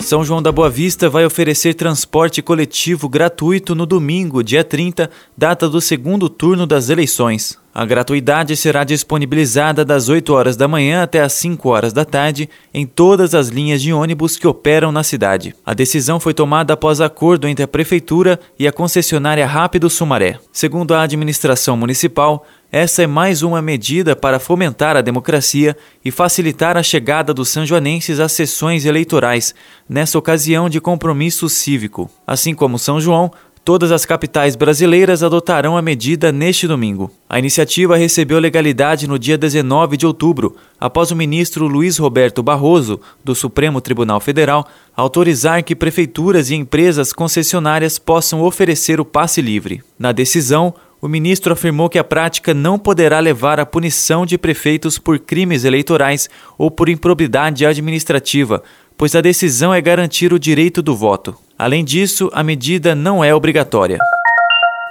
São João da Boa Vista vai oferecer transporte coletivo gratuito no domingo, dia 30, data do segundo turno das eleições. A gratuidade será disponibilizada das 8 horas da manhã até as 5 horas da tarde em todas as linhas de ônibus que operam na cidade. A decisão foi tomada após acordo entre a Prefeitura e a concessionária Rápido Sumaré. Segundo a administração municipal, essa é mais uma medida para fomentar a democracia e facilitar a chegada dos sanjoanenses às sessões eleitorais, nessa ocasião de compromisso cívico. Assim como São João, todas as capitais brasileiras adotarão a medida neste domingo. A iniciativa recebeu legalidade no dia 19 de outubro, após o ministro Luiz Roberto Barroso, do Supremo Tribunal Federal, autorizar que prefeituras e empresas concessionárias possam oferecer o passe livre. Na decisão, o ministro afirmou que a prática não poderá levar à punição de prefeitos por crimes eleitorais ou por improbidade administrativa, pois a decisão é garantir o direito do voto. Além disso, a medida não é obrigatória.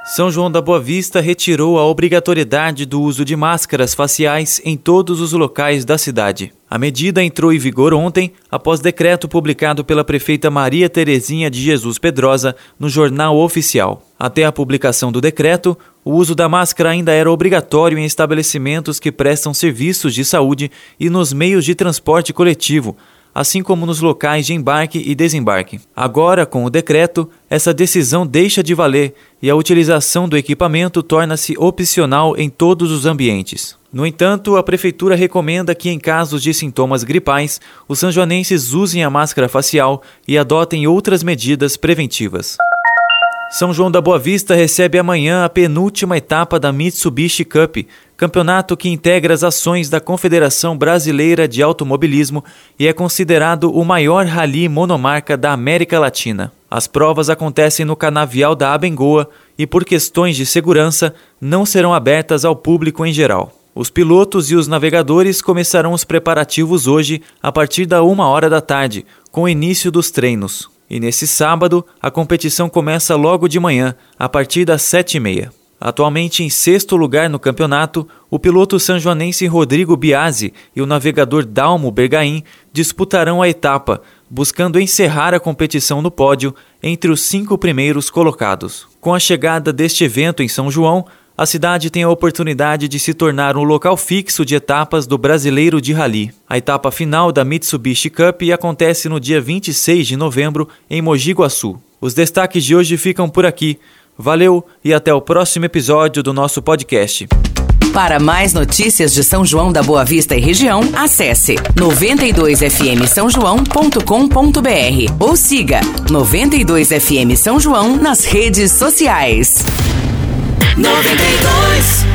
São João da Boa Vista retirou a obrigatoriedade do uso de máscaras faciais em todos os locais da cidade. A medida entrou em vigor ontem, após decreto publicado pela prefeita Maria Terezinha de Jesus Pedrosa no Jornal Oficial. Até a publicação do decreto, o uso da máscara ainda era obrigatório em estabelecimentos que prestam serviços de saúde e nos meios de transporte coletivo, assim como nos locais de embarque e desembarque. Agora, com o decreto, essa decisão deixa de valer e a utilização do equipamento torna-se opcional em todos os ambientes. No entanto, a Prefeitura recomenda que, em casos de sintomas gripais, os sanjoanenses usem a máscara facial e adotem outras medidas preventivas. São João da Boa Vista recebe amanhã a penúltima etapa da Mitsubishi Cup, campeonato que integra as ações da Confederação Brasileira de Automobilismo e é considerado o maior rally monomarca da América Latina. As provas acontecem no canavial da Abengoa e, por questões de segurança, não serão abertas ao público em geral. Os pilotos e os navegadores começarão os preparativos hoje a partir da uma hora da tarde, com o início dos treinos. E nesse sábado, a competição começa logo de manhã, a partir das sete e meia. Atualmente em sexto lugar no campeonato, o piloto sanjoanense Rodrigo Biasi e o navegador Dalmo Bergaim disputarão a etapa, buscando encerrar a competição no pódio entre os cinco primeiros colocados. Com a chegada deste evento em São João, a cidade tem a oportunidade de se tornar um local fixo de etapas do Brasileiro de Rally. A etapa final da Mitsubishi Cup acontece no dia 26 de novembro em Mogi Guaçu. Os destaques de hoje ficam por aqui. Valeu e até o próximo episódio do nosso podcast. Para mais notícias de São João da Boa Vista e região, acesse 92fm São João.com.br ou siga 92fm São João nas redes sociais. 92